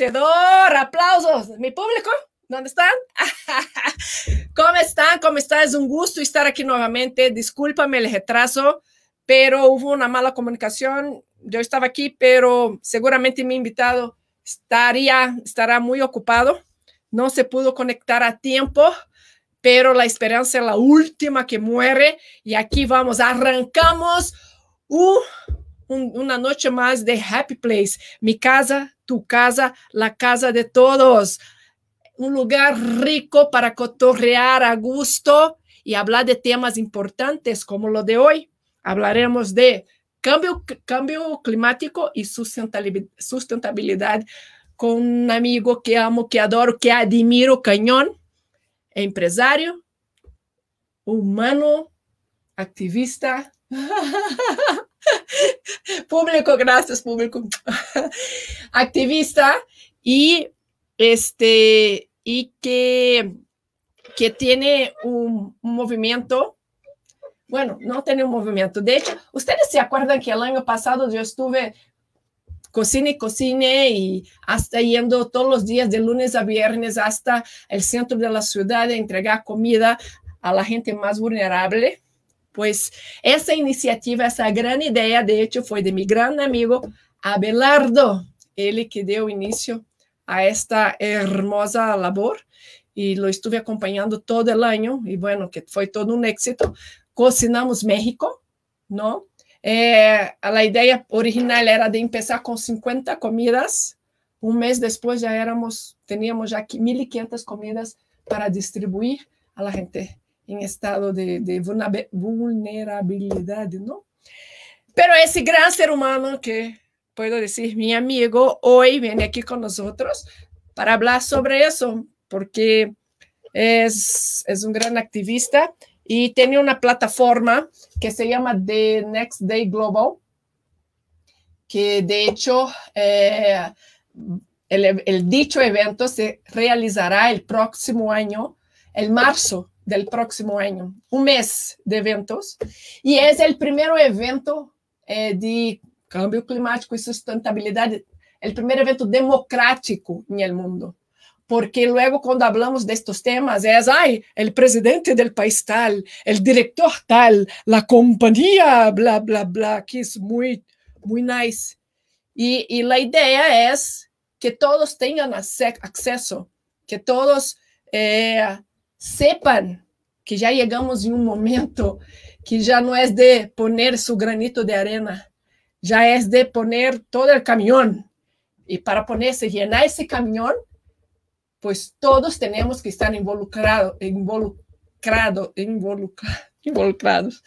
Aplausos. Mi público, ¿dónde están? ¿Cómo están? ¿Cómo están? Es un gusto estar aquí nuevamente. Discúlpame el retraso, pero hubo una mala comunicación. Yo estaba aquí, pero seguramente mi invitado estaría, estará muy ocupado. No se pudo conectar a tiempo, pero la esperanza es la última que muere. Y aquí vamos, arrancamos. Una noche más de Happy Place. Mi casa, tu casa, la casa de todos. Un lugar rico para cotorrear a gusto y hablar de temas importantes como lo de hoy. Hablaremos de cambio, cambio climático y sustentabilidad con un amigo que amo, que adoro, que admiro cañón, empresario, humano, activista. público, gracias, público. Activista y este y que, que tiene un, movimiento. Bueno, no tiene un movimiento. De hecho, ustedes se acuerdan que el año pasado yo estuve cocine, cocine y hasta yendo todos los días de lunes a viernes hasta el centro de la ciudad a entregar comida a la gente más vulnerable pues essa iniciativa, essa grande ideia, de hecho, foi de meu grande amigo Abelardo, ele que deu início a esta hermosa labor e lo estuve acompanhando todo o ano e bueno, que foi todo um éxito. Cocinamos México, não? É, a ideia original era de começar com 50 comidas. Um mês depois já éramos, teníamos já 1.500 comidas para distribuir la gente em estado de, de vulnerabilidade, não? Pero esse gran ser humano que puedo decir mi amigo hoy viene aquí con nosotros para hablar sobre eso, porque es, es un gran activista y tiene una plataforma que se llama The Next Day Global, que de hecho eh, el, el, dicho evento se realizará el próximo año, el marzo del próximo año, un mes de eventos, y es el primer evento eh, de cambio climático y sustentabilidad, el primer evento democrático en el mundo. Porque luego cuando hablamos de estos temas es, ay, el presidente del país tal, el director tal, la compañía, bla, bla, bla, que es muy, muy nice. Y, y la idea es que todos tengan acceso, que todos eh, sepan que já chegamos em um momento que já não é de poner su granito de arena, já é de poner todo o caminhão. E para ponerse, llenar esse caminhão, pues todos temos que estar involucrado, involucrado, involucrado, involucrados,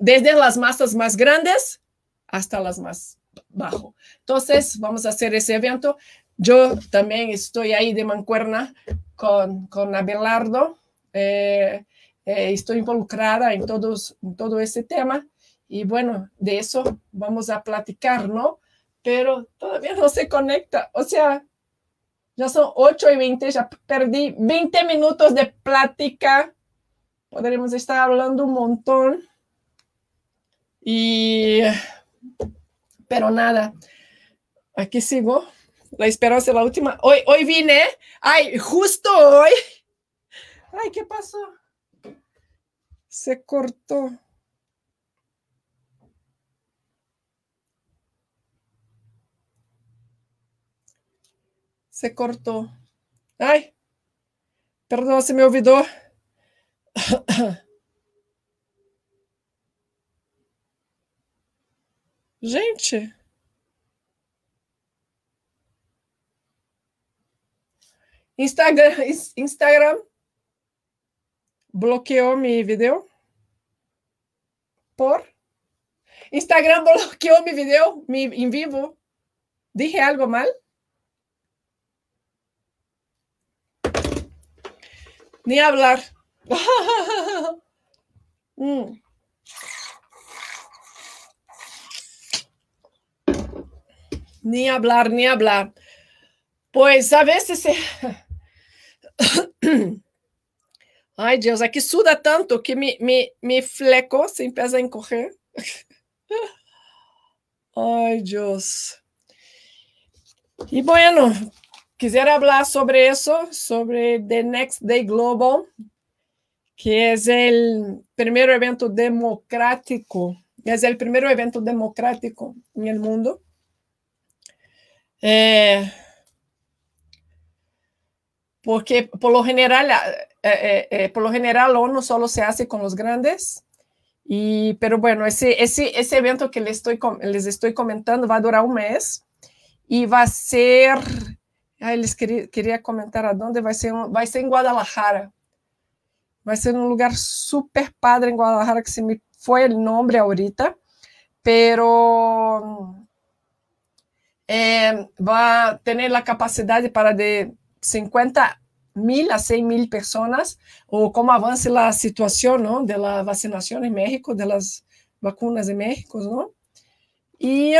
desde as massas mais grandes hasta as mais bajo. Entonces, vamos a hacer ese evento. Yo también estoy ahí de mancuerna con, con Abelardo. Eh, eh, estoy involucrada en, todos, todo ese tema y bueno, de eso vamos a platicar, ¿no? Pero todavía no se conecta. O sea, ya son 8 y 20, ya perdí 20 minutos de plática. Podremos estar hablando un montón. Y, pero nada, aquí sigo. La esperanza es la última. Hoy, hoy vine, ay, justo hoy. Ay, ¿qué pasó? Se cortó. Se cortó. Ay, perdón, se me olvidó. Gente. Instagram, Instagram bloqueou mi video. Por? Instagram bloqueou mi video, mi en vivo. ¿Dije algo mal? Ni hablar. mm. Ni hablar, ni hablar. Pues a veces se... Ai, Deus, aqui suda tanto que me, me, me fleco, se empieza a encorrer. Ai, Deus. E bueno, quisiera hablar sobre eso, sobre The Next Day Global, que es el primer evento democrático, es el primer evento democrático el mundo. Eh, porque por lo general, eh, eh, por lo general ONU solo se hace con los grandes, y, pero bueno, ese, ese, ese evento que les estoy, les estoy comentando va a durar un mes y va a ser, ay, les quería, quería comentar a dónde va a ser, va a ser en Guadalajara. Va a ser un lugar súper padre en Guadalajara que se me fue el nombre ahorita, pero eh, va a tener la capacidad para de 50 mil a 100 mil personas, o cómo avance la situación ¿no? de la vacunación en México, de las vacunas en México, ¿no? Y,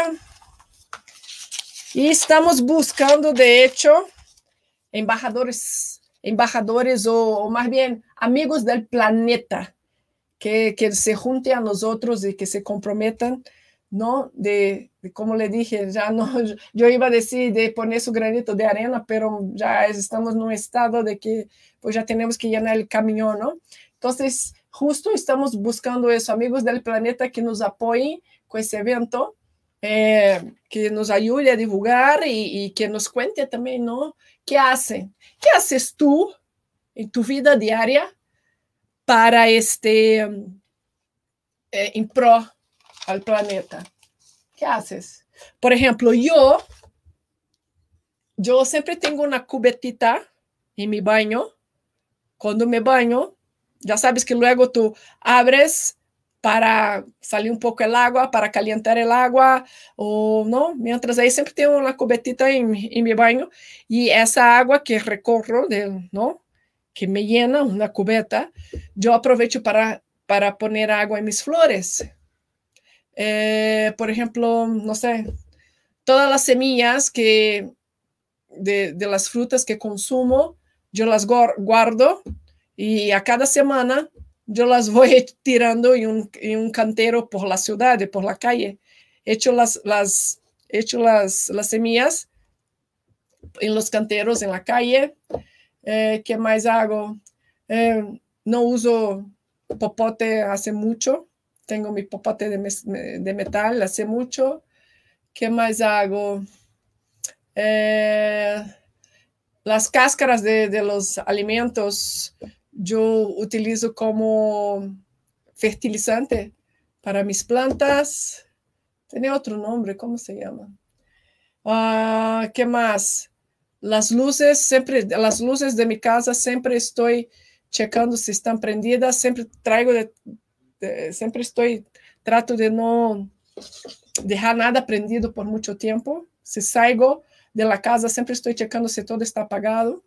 y estamos buscando, de hecho, embajadores, embajadores o, o más bien amigos del planeta que, que se junten a nosotros y que se comprometan ¿no? De, de, como le dije, ya no, yo iba a decir de poner su granito de arena, pero ya estamos en un estado de que pues ya tenemos que llenar el camión, ¿no? Entonces, justo estamos buscando eso, amigos del planeta que nos apoyen con ese evento, eh, que nos ayude a divulgar y, y, que nos cuente también, ¿no? ¿Qué hacen? ¿Qué haces tú en tu vida diaria para este, eh, en pro al planeta. ¿Qué haces? Por ejemplo, yo, yo siempre tengo una cubetita en mi baño. Cuando me baño, ya sabes que luego tú abres para salir un poco el agua, para calentar el agua, o no, mientras ahí siempre tengo una cubetita en, mi baño y esa agua que recorro, de, ¿no? que me llena una cubeta, yo aprovecho para, para poner agua en mis flores. Eh, por ejemplo, no sé, todas las semillas que de, de, las frutas que consumo, yo las guardo y a cada semana yo las voy tirando en un, en un cantero por la ciudad, por la calle. Echo las, las, echo las, las semillas en los canteros en la calle. Eh, ¿Qué más hago? Eh, no uso popote hace mucho tengo mi popote de, metal hace mucho. ¿Qué más hago? Eh, las cáscaras de, de, los alimentos yo utilizo como fertilizante para mis plantas. Tiene otro nombre, ¿cómo se llama? Uh, ¿Qué más? Las luces, siempre, las luces de mi casa siempre estoy checando si están prendidas, siempre traigo de, siempre estoy, trato de no dejar nada prendido por mucho tiempo. Si salgo de casa, siempre estoy checando si todo está apagado.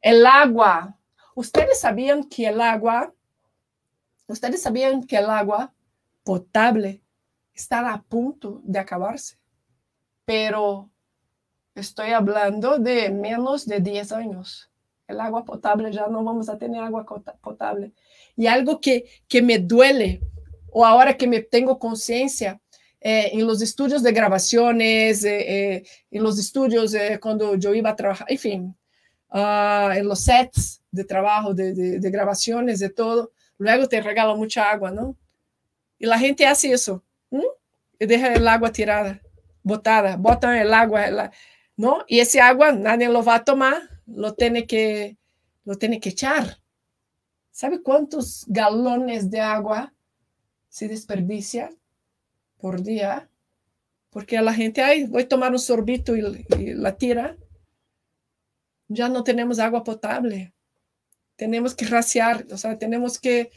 El agua. ¿Ustedes sabían que el agua, ustedes sabían que el agua potable está a punto de acabarse? Pero estoy hablando de menos de 10 años. El agua potable, ya no vamos a tener agua potable. Y algo que, que me duele, o ahora que me tengo conciencia, eh, en los estudios de grabaciones, eh, eh, en los estudios eh, cuando yo iba a trabajar, en fin, uh, en los sets de trabajo, de, de, de, grabaciones, de todo, luego te regalan mucha agua, ¿no? Y la gente hace eso, ¿no? y deja el agua tirada, botada, botan el agua, la, ¿no? Y ese agua nadie lo va a tomar, lo tiene que, lo tiene que echar. ¿Sabe cuántos galones de agua se desperdicia por día? Porque a la gente, ay, voy a tomar un sorbito y, la tira. Ya no tenemos agua potable. Tenemos que raciar, o sea, tenemos que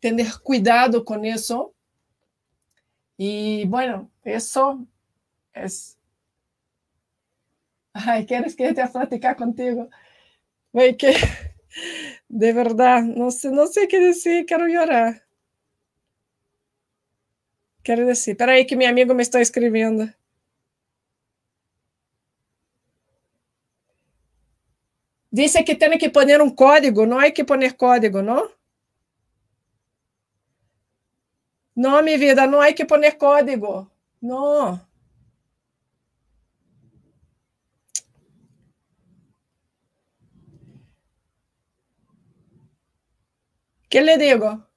tener cuidado con eso. Y bueno, eso es... Ay, ¿quieres que te platicar contigo? Ay, que... De verdad, no sé, no sé qué decir, quiero llorar. Quiero decir, espera aí que mi amigo me está escribiendo. Dice que tiene que poner un código, no hay que poner código, ¿no? No, mi vida, no hay que poner código. No. ¿Qué le digo?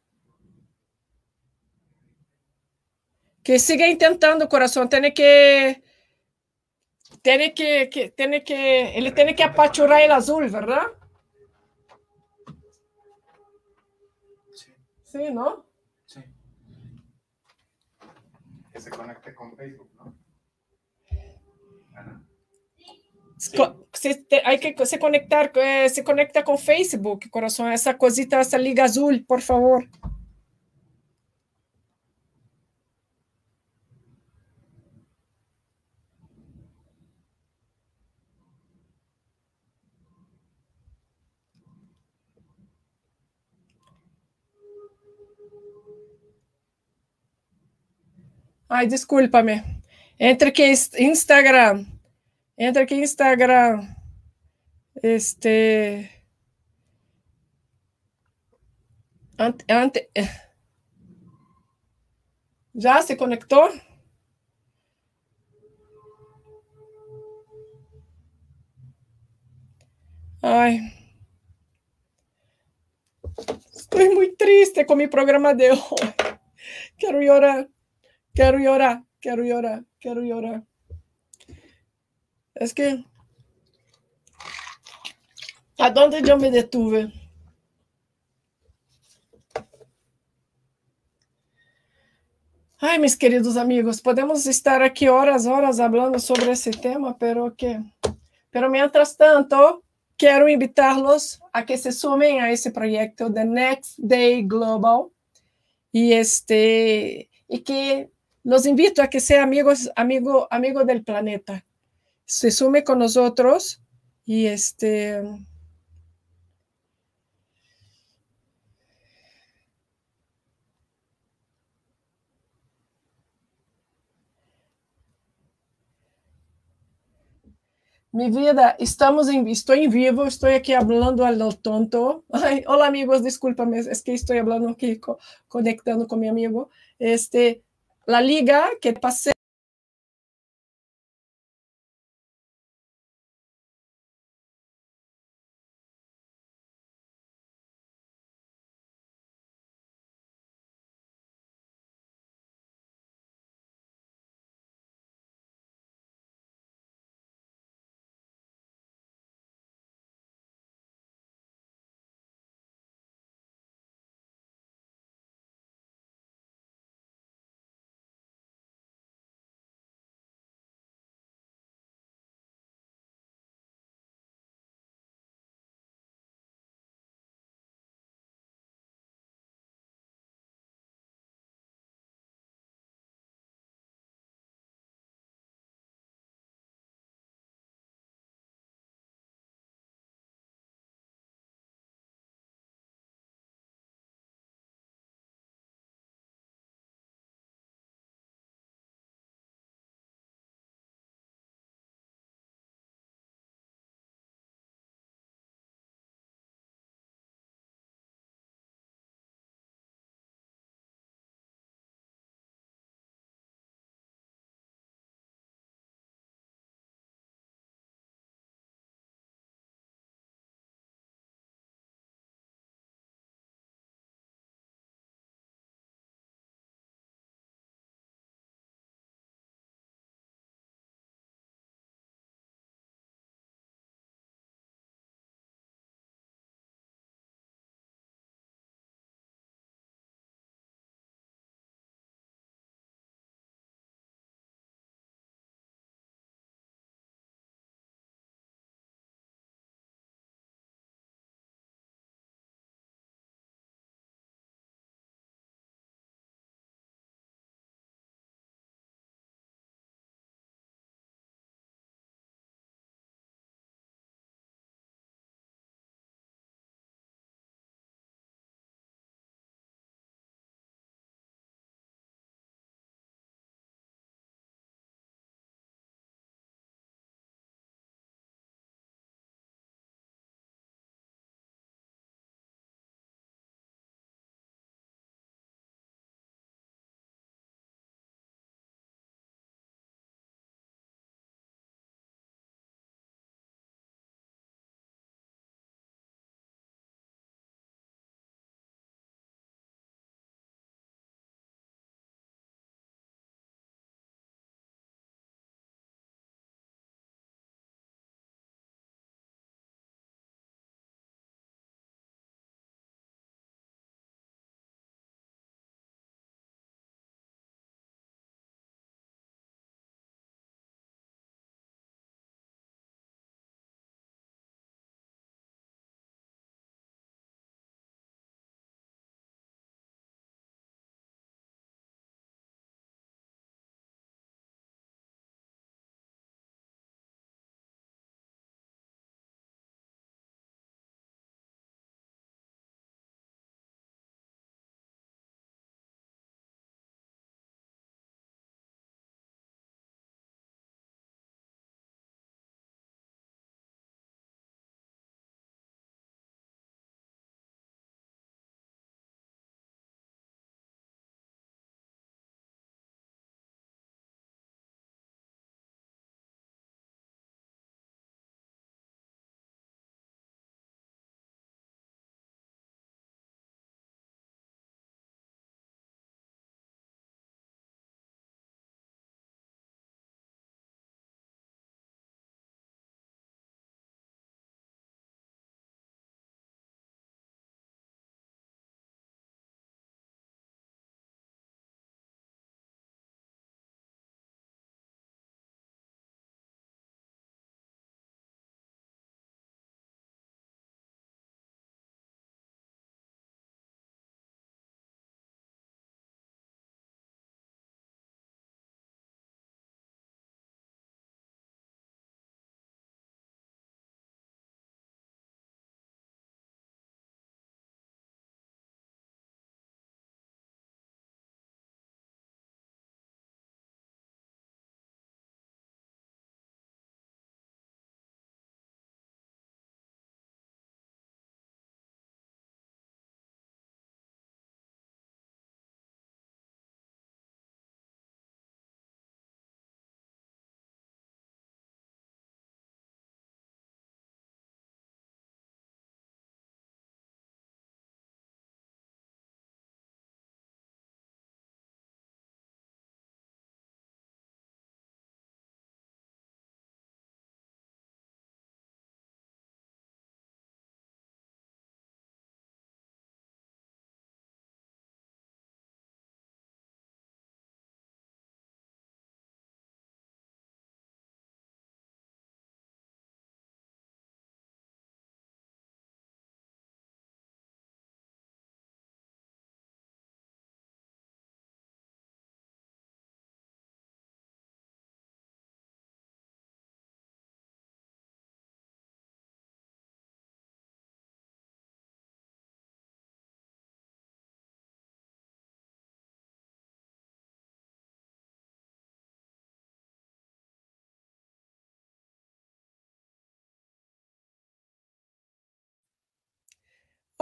Que siga intentando, corazón. Tiene que, tiene que, que, tiene que, ele tiene que apachurrar el azul, ¿verdad? Sí, Sí, ¿no? sí. Que se conecte con Facebook, ¿no? Ana. Hay que se conectar, eh, se conecta con Facebook, corazón. Esa cosita, esa liga azul, por favor. Ai, desculpa-me. Entre que Instagram, entre que Instagram, este, ante, eh. já se conectou? Ai, estou muito triste com meu programa de hoje. Quero chorar. Quero llorar, quero llorar, quero llorar. Es que. ¿A dónde yo me detuve? Ai, mis queridos amigos, podemos estar aqui horas, horas falando sobre esse tema, pero que. Pero mientras tanto, quero invitarlos a que se sumen a esse proyecto de Next Day Global y este y que los invito a que sean amigos, amigo, amigo del planeta. Se sume con nosotros y este. Mi vida, estamos en, estoy en vivo, estoy aquí hablando a lo tonto. Hola amigos, discúlpame, es que estoy hablando aquí, co- conectando con mi amigo. Este, la liga que pasé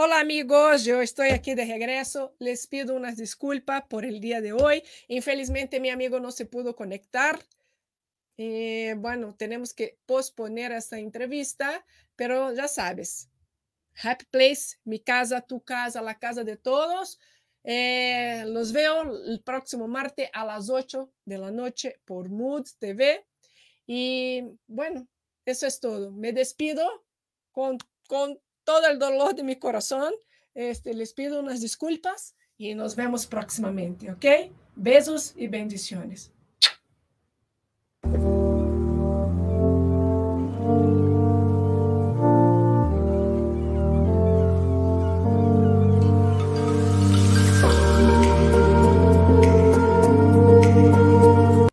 Hola amigos, yo estoy aquí de regreso. Les pido unas disculpas por el día de hoy. Infelizmente mi amigo no se pudo conectar. Eh, bueno, tenemos que posponer esta entrevista, pero ya sabes, Happy Place, mi casa, tu casa, la casa de todos. Eh, los veo el próximo martes a las 8 de la noche por Mood TV. Y bueno, eso es todo. Me despido con, con todo el dolor de mi corazón. Este, les pido unas disculpas y nos vemos próximamente, ¿ok? Besos y bendiciones.